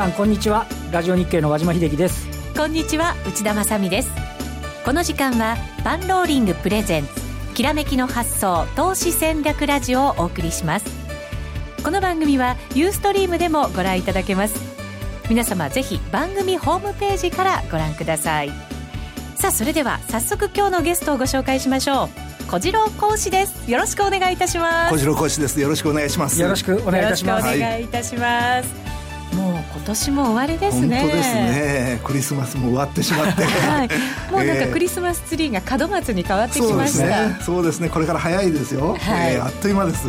皆さんこんにちは。ラジオ日経の和島秀樹です。こんにちは内田まさです。この時間はパンローリングプレゼンツきらめきの発想投資戦略ラジオをお送りします。この番組はユーストリームでもご覧いただけます。皆様ぜひ番組ホームページからご覧ください。さあそれでは早速今日のゲストをご紹介しましょう。小次郎講師です。よろしくお願いいたします。小次郎講師です。よろしくお願いします。よろしくお願いいたします。お願いいたします、はい、もう今年も終わりですね。本当ですね。クリスマスも終わってしまって、はい、もうなんかクリスマスツリーが門松に変わってきました、えー、そうですね。そうですね。これから早いですよ、はい、えー、あっという間です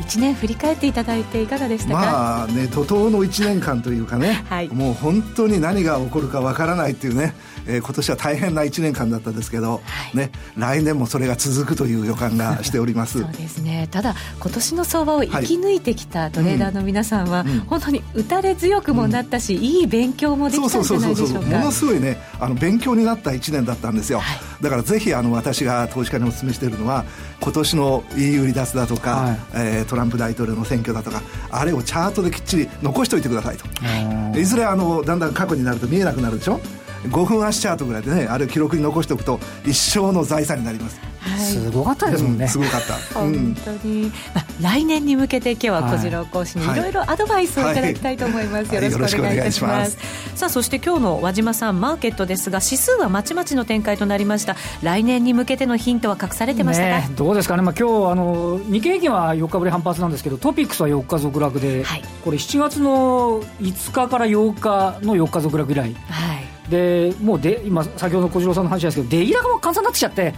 1年振り返っていただいていかがでしたか？まあね怒涛の1年間というかね、はい、もう本当に何が起こるかわからないっていうね、えー、今年は大変な1年間だったですけど、はい、ね、来年もそれが続くという予感がしております。そうですね。ただ今年の相場を生き抜いてきたトレーダーの皆さんは、はいうん、本当に打たれ強くもなったし、うん、いい勉強もできたんじゃないでしょうか？ものすごいねあの勉強になった1年だったんですよ、だからぜひあの私が投資家にお勧めしているのは今年の EU 離脱だとか、はい、えー、トランプ大統領の選挙だとかあれをチャートできっちり残しておいてくださいと。いずれあのだんだん過去になると見えなくなるでしょ？5分足チャートぐらいでねあれを記録に残しておくと一生の財産になります。はい、すごかったですもんね、うん、すごかった、本当に、まあ、来年に向けて今日は小次郎講師にい。ろいろアドバイスをいただきたいと思います、はい、よろしくお願いいたします,、さあそして今日の和島さんマーケットですが指数はまちまちの展開となりました。来年に向けてのヒントは隠されてましたか、ね、どうですかね、まあ、今日あの日経平均は4日ぶり反発なんですけどトピックスは4日続落で、はい、これ7月の5日から8日の4日続落以来、はい、でもうで今先ほど小次郎さんの話ですけど出来高も簡単になってきちゃって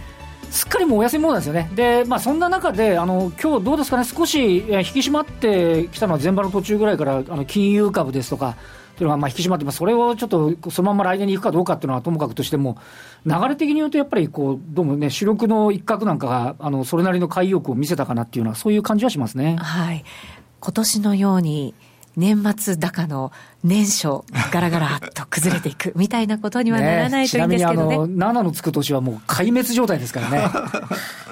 すっかりもうお休みモードなんですよね、でまあ、そんな中で、あの今日どうですかね、少し引き締まってきたのは前場の途中ぐらいから、あの金融株ですとか、というのがまあ引き締まってます、それをちょっとそのまま来年に行くかどうかっていうのはともかくとしても、流れ的に言うと、やっぱりこうどうもね、主力の一角なんかが、あのそれなりの買い意欲を見せたかなっていうのは、そういう感じはしますね。はい。今年のように年末高の年初、ガラガラと崩れていくみたいなことにはならないといいんですけどね。ねちなみにあの、7のつく年はもう壊滅状態ですからね。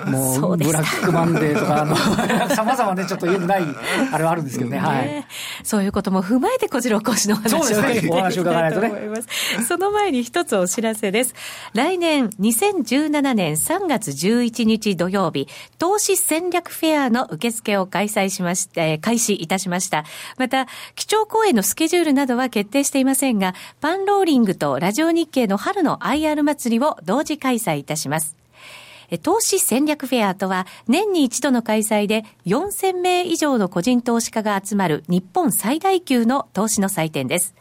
もう、ブラックマンデーとか、あの、様々ね、ちょっと言えない、あれはあるんですけどね、ねはい。そういうことも踏まえて小次郎講師のお話を伺いたいと思います。その前に一つお知らせです。来年2017年3月11日土曜日、投資戦略フェアの受付を開催しまして、開始いたしました。また、基調講演のスケジュールななどは決定していませんが、パンローリングとラジオ日経の春の IR 祭りを同時開催いたします。投資戦略フェアとは年に一度の開催で4000名以上の個人投資家が集まる日本最大級の投資の祭典です。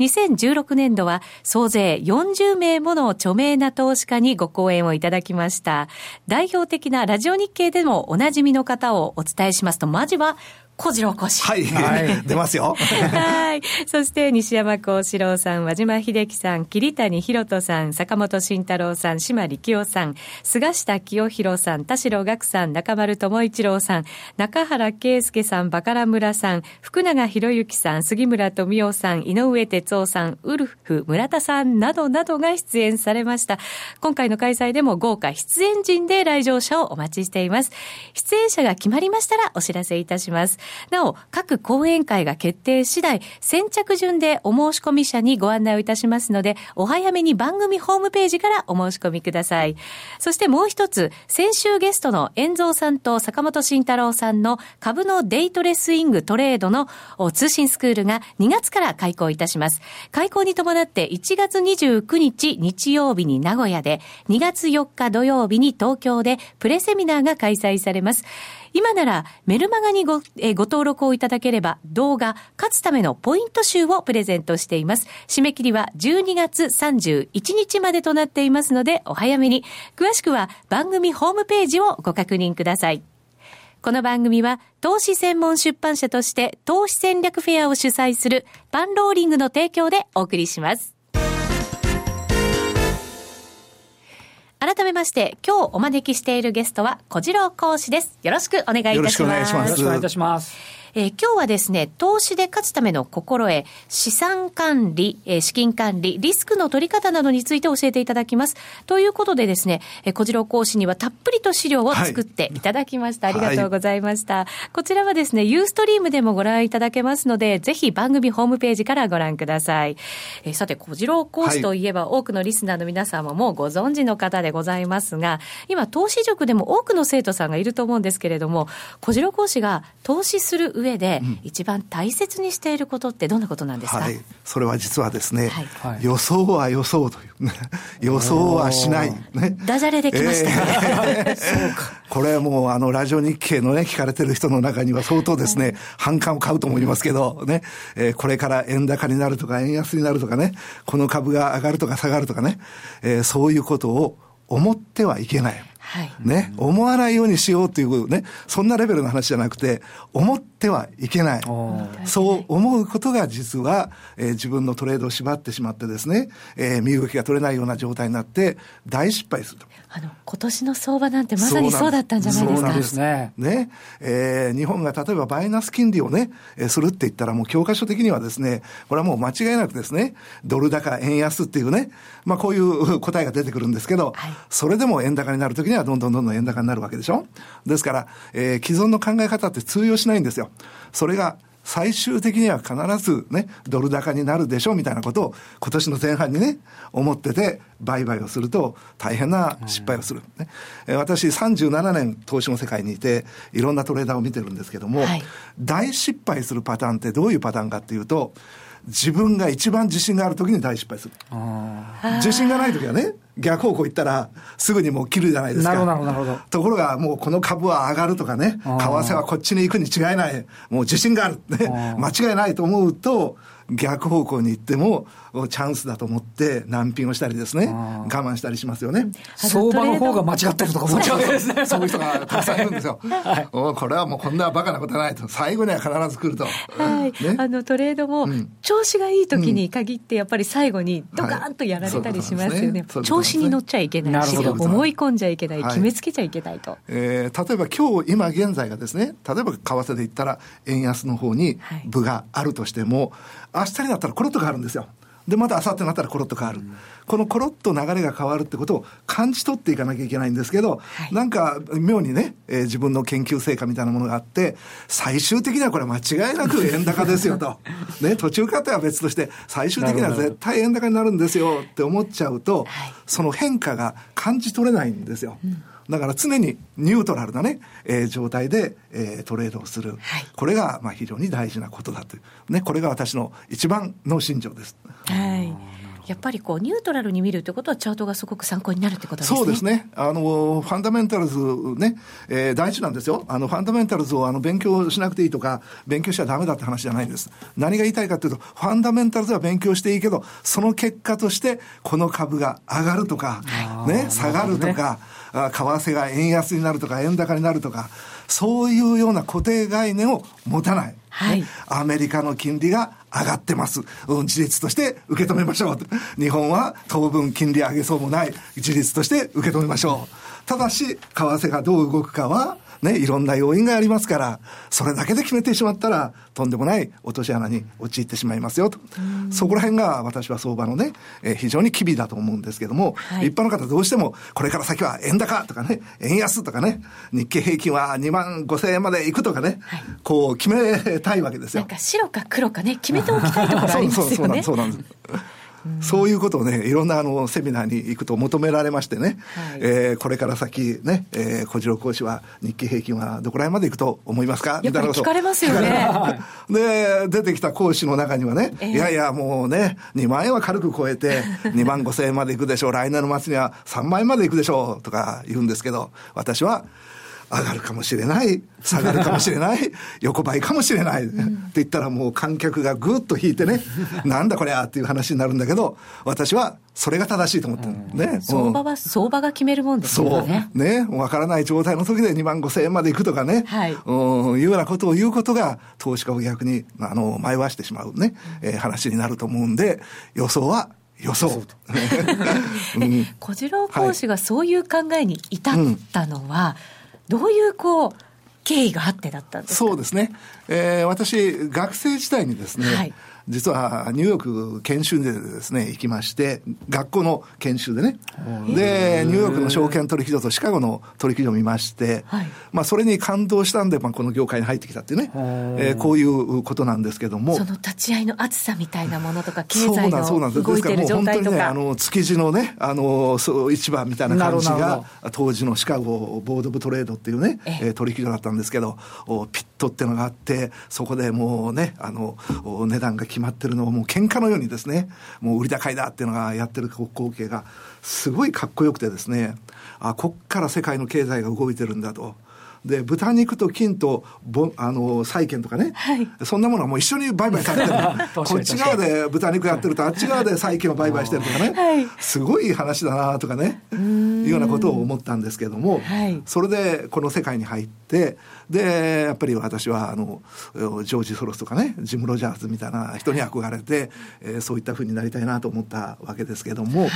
2016年度は総勢40名もの著名な投資家にご講演をいただきました。代表的なラジオ日経でもおなじみの方をお伝えしますと、まずは小次郎講師。はい。はい、出ますよ。はい。そして、西山幸四郎さん、和島秀樹さん、桐谷博人さん、坂本慎太郎さん、島力夫さん、菅下清弘さん、田代岳さん、中丸智一郎さん、中原圭介さん、バカラ村さん、福永博之さん、杉村富夫さん、井上哲夫さん、ウルフ村田さんなどなどが出演されました。今回の開催でも豪華出演陣で来場者をお待ちしています。出演者が決まりましたらお知らせいたします。なお、各講演会が決定次第、先着順でお申し込み者にご案内をいたしますので、お早めに番組ホームページからお申し込みください。そしてもう一つ、先週ゲストの遠蔵さんと坂本慎太郎さんの株のデイトレスイングトレードの通信スクールが2月から開講いたします。開講に伴って1月29日日曜日に名古屋で、2月4日土曜日に東京でプレセミナーが開催されます。今ならメルマガにご,、えご登録をいただければ動画、勝つためのポイント集をプレゼントしています。締め切りは12月31日までとなっていますのでお早めに。詳しくは番組ホームページをご確認ください。この番組は投資専門出版社として投資戦略フェアを主催するパンローリングの提供でお送りします。改めまして、今日お招きしているゲストは、小次郎講師です。よろしくお願いいたします。よろしくお願いします。えー、今日はですね、投資で勝つための心得、資産管理、えー、資金管理、リスクの取り方などについて教えていただきます。ということでですね、えー、小次郎講師にはたっぷりと資料を作っていただきました。はい、ありがとうございました。はい、こちらはですね、ユーストリームでもご覧いただけますので、ぜひ番組ホームページからご覧ください。えー、さて、小次郎講師といえば、はい、多くのリスナーの皆さんももうご存知の方でございますが、今、投資塾でも多くの生徒さんがいると思うんですけれども、小次郎講師が投資する上で、一番大切にしていることってどんなことなんですか、はい、それは実はですね、はい、予想は予想という、ね、予想はしない、ね、ダジャレできましたね、えー、そうか。これはもうあのラジオ日経のね聞かれてる人の中には相当ですね、反感を買うと思いますけどね、えー、これから円高になるとか円安になるとかねこの株が上がるとか下がるとかね、えー、そういうことを思ってはいけない。はい、ね、思わないようにしようというね、そんなレベルの話じゃなくて、思ってはいけない。そう思うことが実は、えー、自分のトレードを縛ってしまってですね、えー、身動きが取れないような状態になって大失敗すると。あの、今年の相場なんてまさにそうだったんじゃないですか。すね。ね。えー、日本が例えばバイナス金利をね、えー、するって言ったらもう教科書的にはですね、これはもう間違いなくですね、ドル高円安っていうね、まあこういう答えが出てくるんですけど、はい、それでも円高になるときにはどんどんどんどん円高になるわけでしょ？ですから、えー、既存の考え方って通用しないんですよ。それが最終的には必ずね、ドル高になるでしょうみたいなことを今年の前半にね、思ってて、売買をすると大変な失敗をする。ね、うん、私37年投資の世界にいて、いろんなトレーダーを見てるんですけども、はい、大失敗するパターンってどういうパターンかっていうと、自分が一番自信がある時に大失敗する。自信がない時はね、逆方向行ったら、すぐにもう切るじゃないですか。なるほど、なるほど。ところが、もうこの株は上がるとかね、為替はこっちに行くに違いない、もう自信がある、ね、間違いないと思うと、逆方向に行っても、チャンスだと思って難品をしたりですね、我慢したりしますよね。相場の方が間違ってるとか思っちゃうですね。そういう人がたくさんいるんですよ。はい、おこれはもうこんなバカなことはないと。最後には必ず来ると。はい。ね、あの、トレードも、調子がいい時に限って、やっぱり最後にドカーンとやられたりしますよね。調子に乗っちゃいけないし、思い込んじゃいけない、決めつけちゃいけないと。えー、例えば今日、今現在がですね、例えば為替で言ったら、円安の方に部があるとしても、明日になったらコロッと変わるんですよ。で、また明後日になったらコロッと変わる。うん、このコロッと流れが変わるってことを感じ取っていかなきゃいけないんですけど、はい、なんか妙にね、えー、自分の研究成果みたいなものがあって、最終的にはこれ間違いなく円高ですよと。ね、途中過程は別として、最終的には絶対円高になるんですよって思っちゃうと、その変化が感じ取れないんですよ。うんだから常にニュートラルなね、えー、状態で、えー、トレードをする。はい、これが、まあ、非常に大事なことだという。ね、これが私の一番の信条です。はい。やっぱりこうニュートラルに見るってことは、チャートがすごく参考になるってことですね。そうですね。あの、ファンダメンタルズね、えー、大事なんですよ。あの、ファンダメンタルズをあの勉強しなくていいとか、勉強しちゃだめだって話じゃないんです。何が言いたいかというと、ファンダメンタルズは勉強していいけど、その結果として、この株が上がるとか、ね、下がるとか、為替が円安になるとか円高になるとか、そういうような固定概念を持たない。はい、アメリカの金利が上がってます。うん、事実として受け止めましょう。日本は当分金利上げそうもない。事実として受け止めましょう。ただし、為替がどう動くかは、ね、いろんな要因がありますから、それだけで決めてしまったら、とんでもない落とし穴に陥ってしまいますよと。そこら辺が私は相場のね、えー、非常に機微だと思うんですけども、はい、一般の方どうしても、これから先は円高とかね、円安とかね、日経平均は2万5千円まで行くとかね、はい、こう決めたいわけですよ。なんか白か黒かね、決めておきたいところありますよね。そうそうそうなんです。そういうことをね、いろんなあのセミナーに行くと求められましてね、はい、えー、これから先ね、えー、小次郎講師は日経平均はどこら辺まで行くと思いますか？みたいなこと。聞かれますよね。で、出てきた講師の中にはね、えー、いやいやもうね、2万円は軽く超えて、2万5千円まで行くでしょう、来年の末には3万円まで行くでしょう、とか言うんですけど、私は、上がるかもしれない、下がるかもしれない、横ばいかもしれない、って言ったらもう観客がぐっと引いてね、なんだこりゃっていう話になるんだけど、私はそれが正しいと思ってる、ね。相場は、相場が決めるもんですよね。そう。ね。わからない状態の時で2万5千円までいくとかね。はい。うん、いうようなことを言うことが、投資家を逆に、あの、迷わしてしまうね、えー、話になると思うんで、予想は予想。うん、小次郎講師がそういう考えに至ったのは、はいうんどういうこう経緯があってだったんですそうですね。えー、私、学生時代にですね、はい。実はニューヨーク研修でですね、行きまして、学校の研修でね、で、ニューヨークの証券取引所とシカゴの取引所を見まして、はい、まあ、それに感動したんで、まあ、この業界に入ってきたっていうね、えー、こういうことなんですけども。その立ち会いの厚さみたいなものとか、経済の動いてる状態とか。ね、あの、築地のね、あの、そう市場みたいな感じが、当時のシカゴボード・オブ・トレードっていうね、え取引所だったんですけど、ピットっていうのがあって、そこでもうね、あの、値段が決まってるのをもう喧嘩のようにですね、もう売り高いだっていうのがやってる光景が、すごいかっこよくてですね、あ、こっから世界の経済が動いてるんだと。で豚肉と金とぼあの債券とかね、はい、そんなものはもう一緒に売買されてる こっち側で豚肉やってるとあっち側で債券を売買してるとかね、はい、すごい話だなとかねいうようなことを思ったんですけども、はい、それでこの世界に入ってでやっぱり私はあのジョージ・ソロスとかねジム・ロジャーズみたいな人に憧れて、えー、そういったふうになりたいなと思ったわけですけども、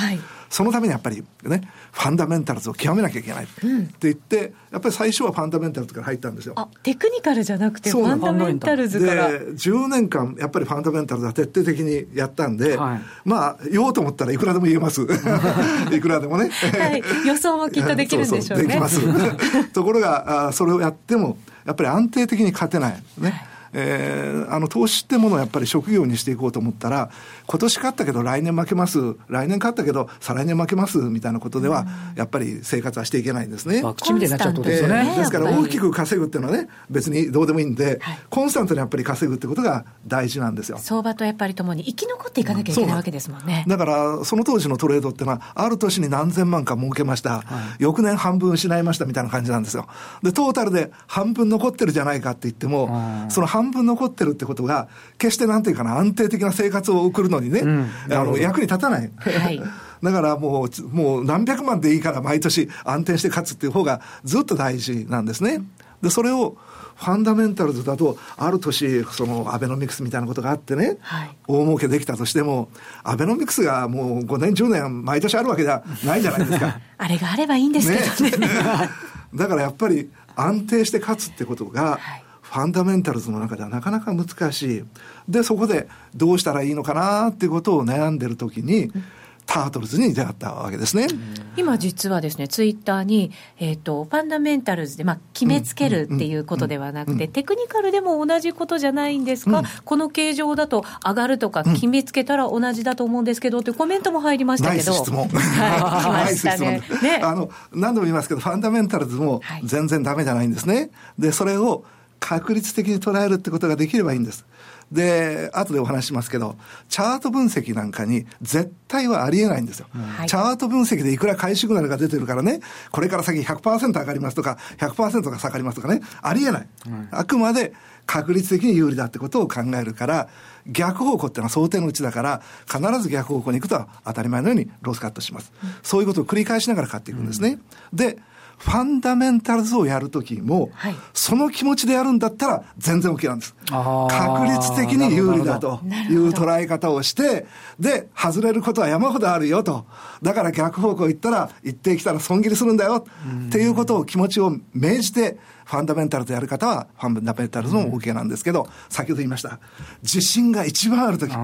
そのためにやっぱりねファンダメンタルズを極めなきゃいけないって言って、やっぱり最初はファンダメンタルズから入ったんですよ。あテクニカルじゃなくてファンダメンタルズから。で10年間やっぱりファンダメンタルズは徹底的にやったんで、はい、まあ言おうと思ったらいくらでも言えます。いくらでもね、はい、予想もきっとできるんでしょうね。そうそう。できますところがあそれをやってもやっぱり安定的に勝てない。ね、はいえー、あの投資ってものをやっぱり職業にしていこうと思ったら、今年勝ったけど来年負けます、来年勝ったけど再来年負けますみたいなことでは、やっぱり生活はしていけないんですね。口みたいになっちゃうとですよね。ですから大きく稼ぐっていうのはね、別にどうでもいいんで、はい、コンスタントにやっぱり稼ぐってことが大事なんですよ。相場とやっぱりともに生き残っていかなきゃいけないわけですもんね。だから、その当時のトレードっていうのは、ある年に何千万か儲けました、はい、翌年半分失いましたみたいな感じなんですよ。で、トータルで半分残ってるじゃないかって言っても、その半分残ってるってことが、決してなんていうかな、安定的な生活を送るのにね、うん、あの役に立たない。はい だからもう、もう何百万でいいから毎年安定して勝つっていう方がずっと大事なんですね。で、それを、ファンダメンタルズだと、ある年、そのアベノミクスみたいなことがあってね、はい、大儲けできたとしても、アベノミクスがもう5年、10年、毎年あるわけじゃないじゃないですか。あれがあればいいんですけどね。ね だからやっぱり安定して勝つってことが、はいファンダメンタルズの中ではなかなか難しい。で、そこでどうしたらいいのかなっていうことを悩んでる時に、タートルズに出会ったわけですね。今実はですね、ツイッターに、えっ、ー、と、ファンダメンタルズで、まあ、決めつけるっていうことではなくて、テクニカルでも同じことじゃないんですか、うん、この形状だと上がるとか、決めつけたら同じだと思うんですけど、っていうコメントも入りましたけど。質問。はい、来ましたね。ねあの、何度も言いますけど、ファンダメンタルズも全然ダメじゃないんですね。で、それを、確率的に捉えるってことができればいいんです。で、後でお話しますけど、チャート分析なんかに絶対はありえないんですよ。はい、チャート分析でいくら買いシグナルが出てるからね、これから先100%上がりますとか、100%が下がりますとかね、ありえない。あくまで確率的に有利だってことを考えるから、逆方向っていうのは想定のうちだから、必ず逆方向に行くと当たり前のようにロスカットします。うん、そういうことを繰り返しながら買っていくんですね。うん、で、ファンダメンタルズをやるときも、はい、その気持ちでやるんだったら全然 OK なんです。確率的に有利だという捉え方をして、で、外れることは山ほどあるよと。だから逆方向行ったら、一定来たら損切りするんだよ。っていうことを気持ちを命じて、ファンダメンタルズやる方は、ファンダメンタルズも OK なんですけど、先ほど言いました。自信が一番あるとき、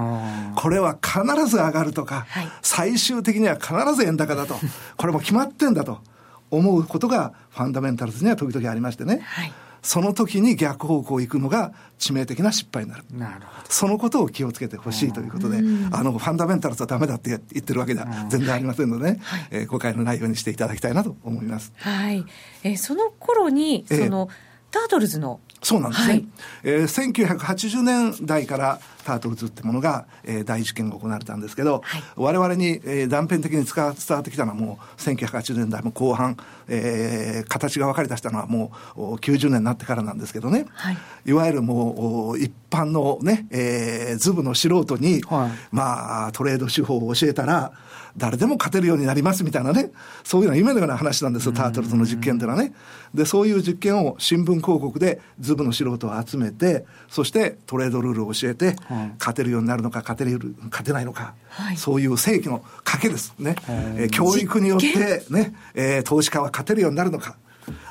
これは必ず上がるとか、はい、最終的には必ず円高だと。これも決まってんだと。思うことがファンダメンタルズには時々ありましてね。はいその時に逆方向行くのが致命的な失敗になる。なるほど。そのことを気をつけてほしいということで、あの、ファンダメンタルズはダメだって言ってるわけでは全然ありませんのでね、はい、えー、誤解のないようにしていただきたいなと思います。はい。えー、その頃に、その、えータートルズのそうなんですね。はい、えー、1980年代からタートルズってものが、えー、大事件が行われたんですけど、はい、我々に、えー、断片的に伝わってきたのはもう1980年代も後半、えー、形が分かり出したのはもう90年になってからなんですけどね、はい、いわゆるもう一般のね、えー、ズブの素人に、はい、まあトレード手法を教えたら、誰でも勝てるようになりますみたいなね、そういうのは夢のような話なんですよ、タートルズの実験っていうのはね。で、そういう実験を新聞広告でズブの素人を集めて、そしてトレードルールを教えて、勝てるようになるのか、勝てる、勝てないのか、はい、そういう正規の賭けですね。えー、教育によってね、えー、投資家は勝てるようになるのか。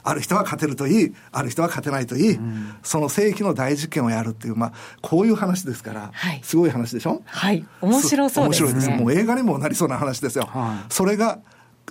ある人は勝てるといい、ある人は勝てないといい、うん、その正規の大実験をやるっていう、まあ、こういう話ですから、はい、すごい話でしょ？はい。面白そうですね。面白いです。もう映画にもなりそうな話ですよ。はい、それが、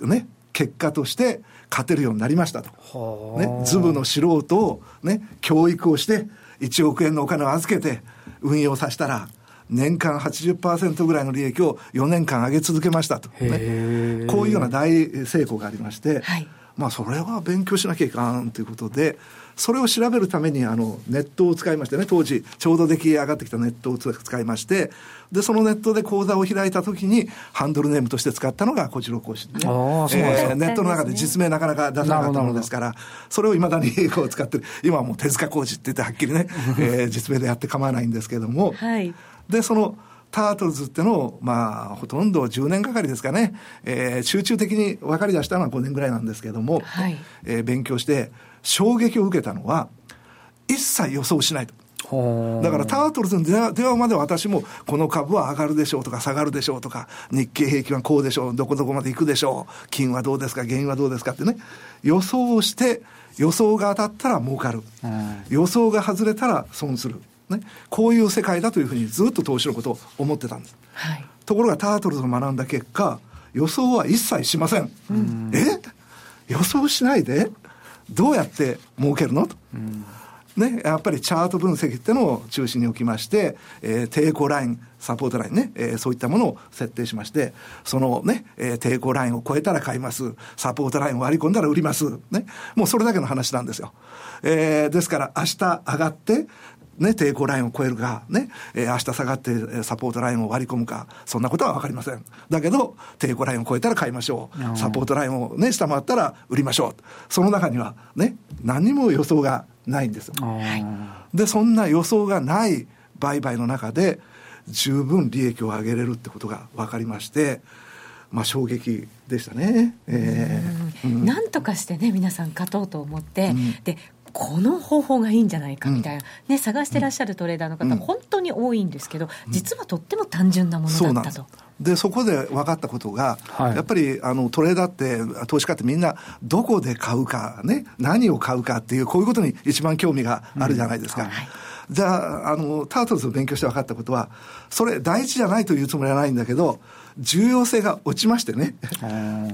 ね、結果として勝てるようになりましたと。ね、ズブの素人をね、教育をして、1億円のお金を預けて運用させたら、年間80%ぐらいの利益を4年間上げ続けましたと、ね、こういうような大成功がありまして、はい、まあそれは勉強しなきゃいかんということで、それを調べるためにあのネットを使いましてね、当時ちょうど出来上がってきたネットを使いまして、で、そのネットで講座を開いたときに、ハンドルネームとして使ったのが、こちら講師でね。えー、ネットの中で実名なかなか出さなかったものですから、それをいまだに こう使ってる。今はもう手塚工事って言ってはっきりね、えー、実名でやって構わないんですけれども、はい、で、その、タートルズってのを、まあ、ほとんど10年がかりですかね、えー、集中的に分かり出したのは5年ぐらいなんですけれども、はい、えー、勉強して、衝撃を受けたのは、一切予想しないと。だからタートルズの電話電話まで私もこの株は上がるでしょうとか下がるでしょうとか日経平均はこうでしょうどこどこまで行くでしょう金はどうですか原因はどうですかってね。予想をして予想が当たったら儲かる。予想が外れたら損するね、こういう世界だというふうにずっと投資のことを思ってたんです。はい、ところがタートルズを学んだ結果、予想は一切しません。うん、え？予想しないで？どうやって儲けるの？と。うんね、やっぱりチャート分析っていうのを中心に置きまして、えー、抵抗ライン、サポートラインね、えー、そういったものを設定しまして、そのね、えー、抵抗ラインを超えたら買います。サポートラインを割り込んだら売ります。ね。もうそれだけの話なんですよ。えー、ですから明日上がって、ね、抵抗ラインを超えるか、ね、えー、明日下がってサポートラインを割り込むか、そんなことは分かりません。だけど、抵抗ラインを超えたら買いましょう。サポートラインをね、下回ったら売りましょう。その中には、ね、何にも予想がないんですよ。で、そんな予想がない売買の中で、十分利益を上げれるってことが分かりまして、まあ、衝撃でしたね、えー、うん、なんとかしてね皆さん勝とうと思って、うん、でこの方法がいいんじゃないかみたいな、うん、ね、探してらっしゃるトレーダーの方、うん、本当に多いんですけど、実はとっても単純なものだったと。でそこで分かったことが、はい、やっぱりあのトレーダーって投資家ってみんなどこで買うかね何を買うかっていうこういうことに一番興味があるじゃないですか。うんはい。じゃあ、あの、タートルズを勉強して分かったことは、それ大事じゃないというつもりはないんだけど、重要性が落ちましてね。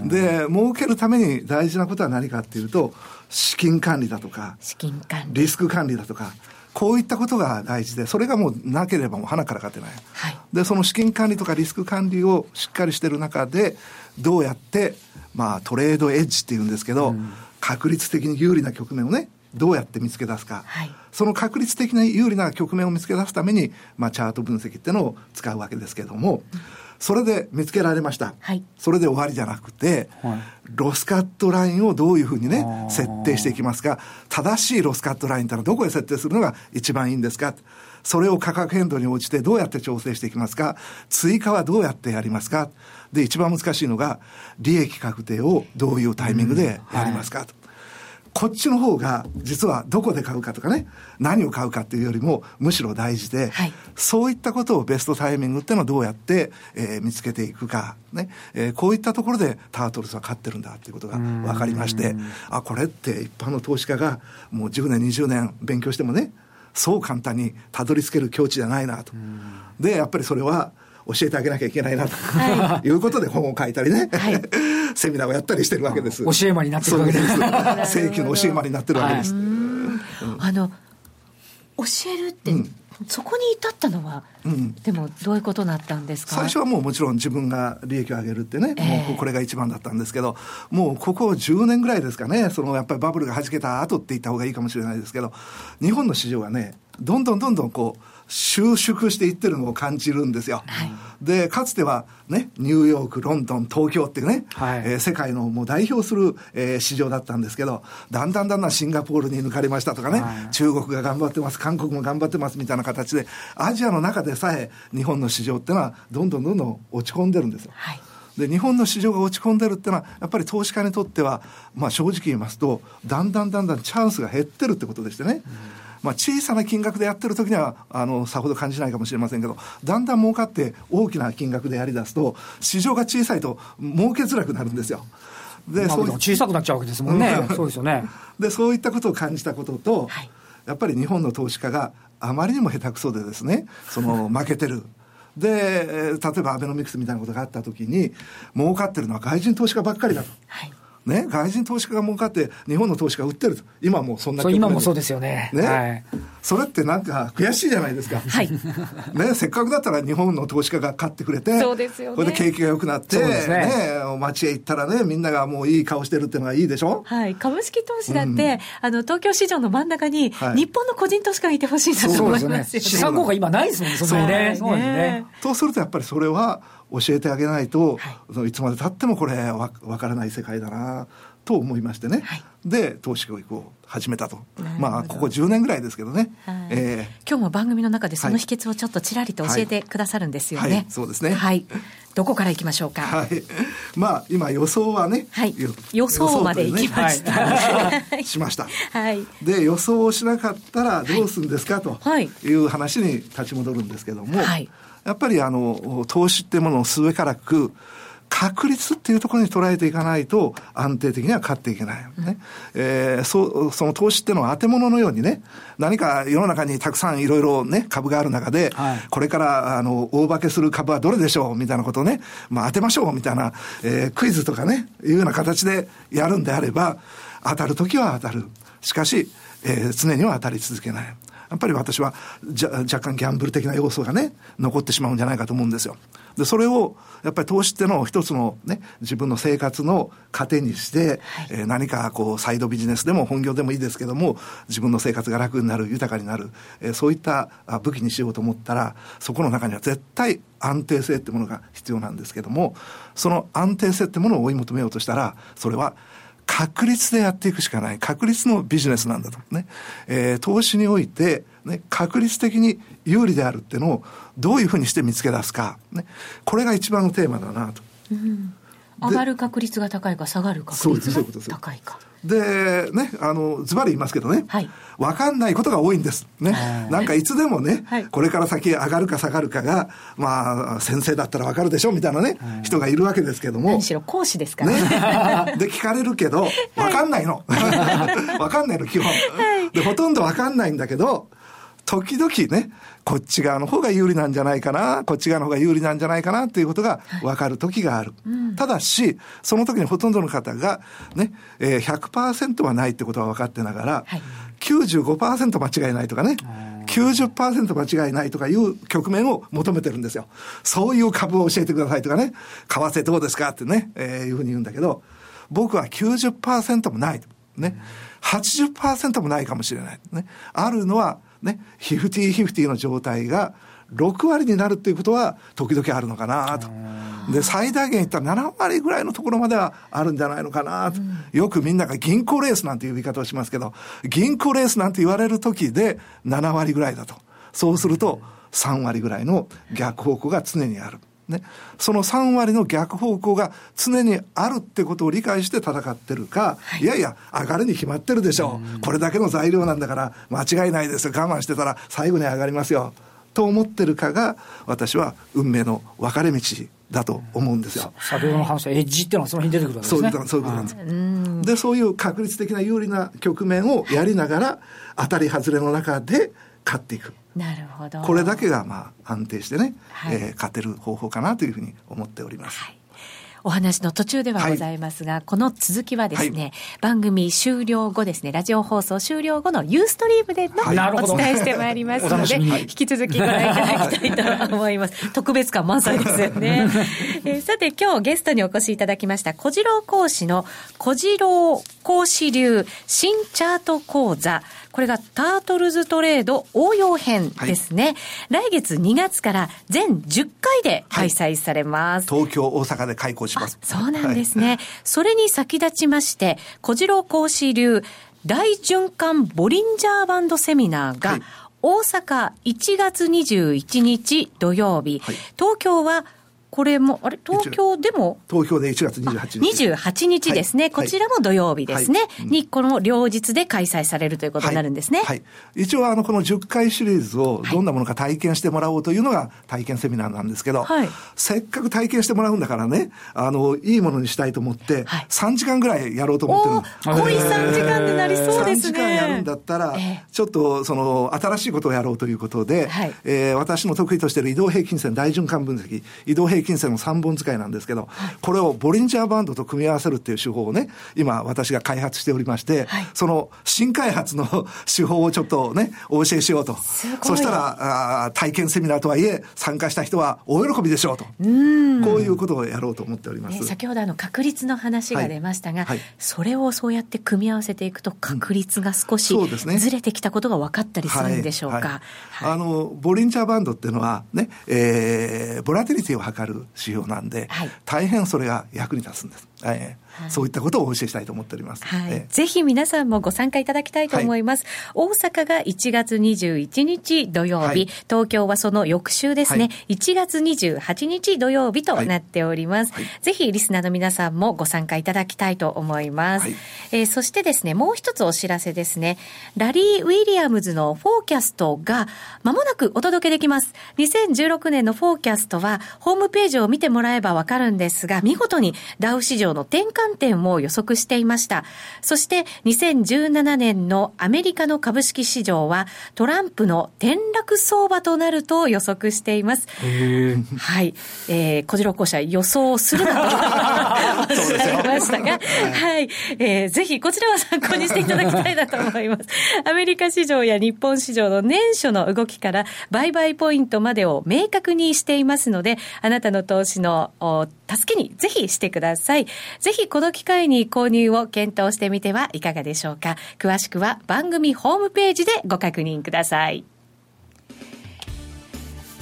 で、儲けるために大事なことは何かっていうと、資金管理だとか、資金管理。リスク管理だとか、こういったことが大事で、それがもうなければもう鼻から勝てない。はい、で、その資金管理とかリスク管理をしっかりしてる中で、どうやって、まあトレードエッジっていうんですけど、うん、確率的に有利な局面をね、どうやって見つけ出すか、はい、その確率的な有利な局面を見つけ出すために、まあ、チャート分析っていうのを使うわけですけれども、うんそれで見つけられました。はい、それで終わりじゃなくて、はい、ロスカットラインをどういうふうにね、設定していきますか。正しいロスカットラインってのはどこへ設定するのが一番いいんですか。それを価格変動に応じてどうやって調整していきますか。追加はどうやってやりますか。で、一番難しいのが、利益確定をどういうタイミングでやりますか。うんはいこっちの方が実はどこで買うかとかね何を買うかっていうよりもむしろ大事で、はい、そういったことをベストタイミングっていうのはどうやって、えー、見つけていくか、ね。えー、こういったところでタートルズは勝ってるんだっていうことが分かりましてあこれって一般の投資家がもう10年20年勉強してもねそう簡単にたどり着ける境地じゃないなと。でやっぱりそれは教えてあげなきゃいけないなと、はい、いうことで本を書いたりね、はい、セミナーをやったりしてるわけです。教え間になってるわけです。正規 の教え間になってるわけです。はい、あの教えるって、うん、そこに至ったのは、うん、でもどういうことになったんですか？最初はもうもちろん自分が利益を上げるってね、えー、もうこれが一番だったんですけど、もうここ10年ぐらいですかね、そのやっぱりバブルがはじけた後って言った方がいいかもしれないですけど、日本の市場はね、どんどんどんどんこう、収縮していってるのを感じるんですよ。はい、で、かつてはね、ニューヨーク、ロンドン、東京っていうね、はい、えー、世界のもう代表する、えー、市場だったんですけど、だんだんだんだんシンガポールに抜かれましたとかね、はい、中国が頑張ってます、韓国も頑張ってますみたいな形で、アジアの中でさえ日本の市場っていうのはどんどんどんどん落ち込んでるんですよ。はい。で日本の市場が落ち込んでるっていうのはやっぱり投資家にとっては、まあ、正直言いますとだんだんだんだんチャンスが減ってるってことでしてね、うんまあ、小さな金額でやってる時にはあのさほど感じないかもしれませんけどだんだん儲かって大きな金額でやりだすと市場が小さいと儲けづらくなるんですよ。でそう小さくなっちゃうわけですもんね。そうですよね。で、そういったことを感じたことと、はい、やっぱり日本の投資家があまりにも下手くそでですね、その 負けてる。で、例えばアベノミクスみたいなことがあったときに、儲かってるのは外人投資家ばっかりだと。はいね、外人投資家が儲かって、日本の投資家が売ってると、今もそんな今もそうですよね。ね、はい、それってなんか悔しいじゃないですか。はい。ね、せっかくだったら日本の投資家が買ってくれて、そうですよね。これで景気が良くなって、ねね、街へ行ったらね、みんながもういい顔してるっていうのがいいでしょ？はい。株式投資だって、うん、あの、東京市場の真ん中に、はい、日本の個人投資家がいてほしいなと思いますよね。資産効果今ないですもんね、そんなにね。そうですね。とするとやっぱりそれは教えてあげないと、はい、いつまでたってもこれわ分からない世界だな。と思いましてね、はい、で投資教育を始めたと。まあここ10年ぐらいですけどね、はい、えー、今日も番組の中でその秘訣をちょっとちらりと教えてくださるんですよね、はい、そうですね。はい。どこからいきましょうか？はい。まあ今予想はね、はい、予想までいきました、ね、しました、はい、で予想をしなかったらどうするんですか、という話に立ち戻るんですけども、はい、やっぱりあの投資っていうものをすべからく確率っていうところに捉えていかないと安定的には勝っていけない。ね。えー、そ、その投資っていうのは当て物のようにね、何か世の中にたくさんいろいろね、株がある中で、はい、これから、あの、大化けする株はどれでしょうみたいなことをね、まあ当てましょうみたいな、えー、クイズとかね、いうような形でやるんであれば、当たるときは当たる。しかし、えー、常には当たり続けない。やっぱり私はじゃ若干ギャンブル的な要素がね、残ってしまうんじゃないかと思うんですよ。で、それを、やっぱり投資ってのを一つのね、自分の生活の糧にして、はい、えー、何かこう、サイドビジネスでも本業でもいいですけども、自分の生活が楽になる、豊かになる、えー、そういった武器にしようと思ったら、そこの中には絶対安定性ってものが必要なんですけども、その安定性ってものを追い求めようとしたら、それは確率でやっていくしかない。確率のビジネスなんだと。ね。えー、投資において、ね、確率的に有利であるっていうのをどういうふうにして見つけ出すか。ね。これが一番のテーマだなと。うん、上がる確率が高いか下がる確率が高いか。で、ね、あの、ズバリ言いますけどね、はい、分かんないことが多いんです。ね。なんかいつでもね、はい、これから先上がるか下がるかが、まあ、先生だったら分かるでしょみたいなね、人がいるわけですけども。むしろ講師ですからね。で、聞かれるけど、分かんないの。分かんないの、基本。で、ほとんど分かんないんだけど、時々ね、こっち側の方が有利なんじゃないかな、こっち側の方が有利なんじゃないかなっていうことが分かる時がある。はいうん、ただし、その時にほとんどの方がね、えー、100%はないってことは分かってながら、はい、95%間違いないとかね、90%間違いないとかいう局面を求めてるんですよ。そういう株を教えてくださいとかね、為替どうですかってね、えー、いうふうに言うんだけど、僕は90%もない。ね。80%もないかもしれない。ね。あるのは、ね、ヒフティーヒフティーの状態が6割になるっていうことは時々あるのかなと。で、最大限いったら7割ぐらいのところまではあるんじゃないのかなと。よくみんなが銀行レースなんていう言い方をしますけど、銀行レースなんて言われる時で7割ぐらいだと。そうすると3割ぐらいの逆方向が常にある。ね、その3割の逆方向が常にあるってことを理解して戦ってるか、はい、いやいや、上がるに決まってるでしょう。これだけの材料なんだから間違いないですよ。我慢してたら最後に上がりますよ。と思ってるかが、私は運命の分かれ道だと思うんですよ。先ほどの話はエッジっていうのはその辺出てくるわけですね。そうそういうことなんです。で、そういう確率的な有利な局面をやりながら、当たり外れの中で勝っていく。なるほど。これだけがまあ安定してね、はい、えー、勝てる方法かなというふうに思っております。はいお話の途中ではございますが、はい、この続きはですね、はい、番組終了後ですね、ラジオ放送終了後のユーストリームでの、お伝えしてまいりますので、引き続きご覧いただきたいと思います。特別感満載ですよね。えー、さて今日ゲストにお越しいただきました小次郎講師の小次郎講師流新チャート講座これがタートルズトレード応用編ですね。はい、来月2月から全10回で開催されます。はい、東京、大阪で開講します。そうなんですね。はい、それに先立ちまして、小次郎講師流大循環ボリンジャーバンドセミナーが、大阪1月21日土曜日、東京はこれも、あれ、東京でも？東京で1月28日。28日ですね、はい、こちらも土曜日ですね、はい。に、この両日で開催されるということになるんですね。はい。一応、あの、この10回シリーズをどんなものか体験してもらおうというのが体験セミナーなんですけど、せっかく体験してもらうんだからね、あの、いいものにしたいと思って、3時間ぐらいやろうと思ってるん濃い3時間になりそうですね。3時間やるんだったら、ちょっと、その、新しいことをやろうということで、はい、えー、私の得意としている移動平均線大循環分析、移動平均線の3本使いなんですけど、はい、これをボリンジャーバンドと組み合わせるっていう手法をね、今私が開発しておりまして、はい、その新開発の 手法をちょっとね、お教えしようと。そしたらあ、体験セミナーとはいえ、参加した人は大喜びでしょうと。うこういうことをやろうと思っております。ね、先ほどあの確率の話が出ましたが、それをそうやって組み合わせていくと確率が少しずれてきたことが分かったりするんでしょうか。あの、ボリンジャーバンドっていうのはね、えー、ボラティリティを測る指標なんで、はい、大変それが役に立つんです。えー、そういったことをお教えしたいと思っております。はいえー、ぜひ皆さんもご参加いただきたいと思います。はい、大阪が1月21日土曜日、はい、東京はその翌週ですね、はい、1月28日土曜日となっております。ぜひリスナーの皆さんもご参加いただきたいと思います。えー、そしてですね、もう一つお知らせですね。ラリー・ウィリアムズのフォーキャストがまもなくお届けできます。2016年のフォーキャストはホームページを見てもらえばわかるんですが、見事にダウ市場の転換点を予測していました。そして2017年のアメリカの株式市場はトランプの転落相場となると予測しています。はい。えー、小次郎校舎予想するなとおっしゃいましたが、はい。えー、ぜひこちらは参考にしていただきたいなと思います。アメリカ市場や日本市場の年初の動きから売買ポイントまでを明確にしていますので、あなたの投資の助けにぜひしてください。ぜひこの機会に購入を検討してみてはいかがでしょうか。詳しくは番組ホームページでご確認ください。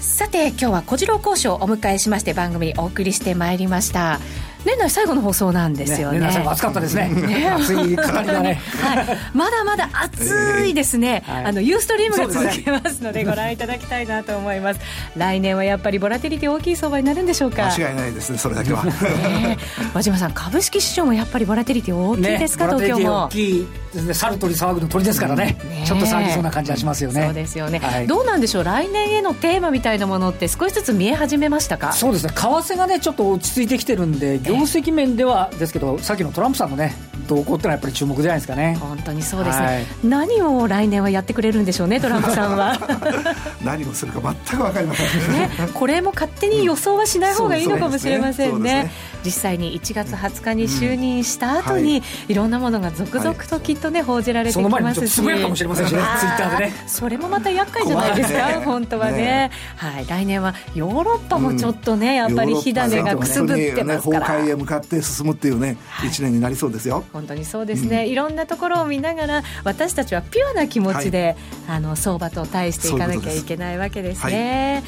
さて今日は小次郎講師をお迎えしまして番組お送りしてまいりました年内最後の放送なんですよね。ね年内暑かったですね。ね暑い語りがね。はい。まだまだ暑いですね。えーはい、あのユーストリームが続きますのでご覧いただきたいなと思います。来年はやっぱりボラティリティ大きい相場になるんでしょうか？間違いないですね。それだけは。ね、和島さん株式市場もやっぱりボラティリティ大きいですか、ね、東京も。大きいですね。猿鳥騒ぐの鳥ですからね。ねちょっと騒ぎそうな感じはしますよね。そうですよね、はい、どうなんでしょう？来年へのテーマみたいなものって少しずつ見え始めましたか？そうですね。為替がねちょっと落ち着いてきてるんで。業績面ではですけどさっきのトランプさんのね動向ってのはやっぱり注目じゃないですかね。本当にそうですね、はい、何を来年はやってくれるんでしょうねトランプさんは。何をするか全く分かりませんね。これも勝手に予想はしない方がいいのかもしれませんね。ね、実際に1月20日に就任した後に、うん。はい、いろんなものが続々ときっとね報じられてきますし、その前にかもしれませんしねツイッターでね。それもまた厄介じゃないですか、ね、本当はね、ね、はい。来年はヨーロッパもちょっとね、うん、やっぱり火種がくすぶってますから、崩壊へ向かって進むっていうね、はい、1年になりそうですよ。本当にそうですね、うん、いろんなところを見ながら私たちはピュアな気持ちで、はい、あの相場と対していかなきゃいけないわけですね。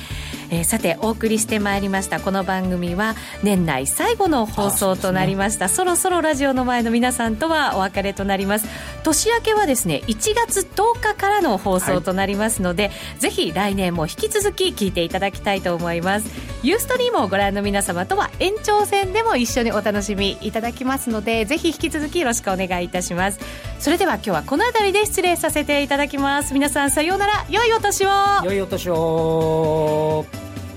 えー、さてお送りしてまいりました。この番組は年内最後の放送となりました、ね、そろそろラジオの前の皆さんとはお別れとなります。年明けはですね1月10日からの放送となりますので、はい、ぜひ来年も引き続き聞いていただきたいと思います。ユーストリームをご覧の皆様とは延長戦でも一緒にお楽しみいただきますのでぜひ引き続きよろしくお願いいたします。それでは今日はこの辺りで失礼させていただきます。皆さんさようなら。良いお年を。良いお年を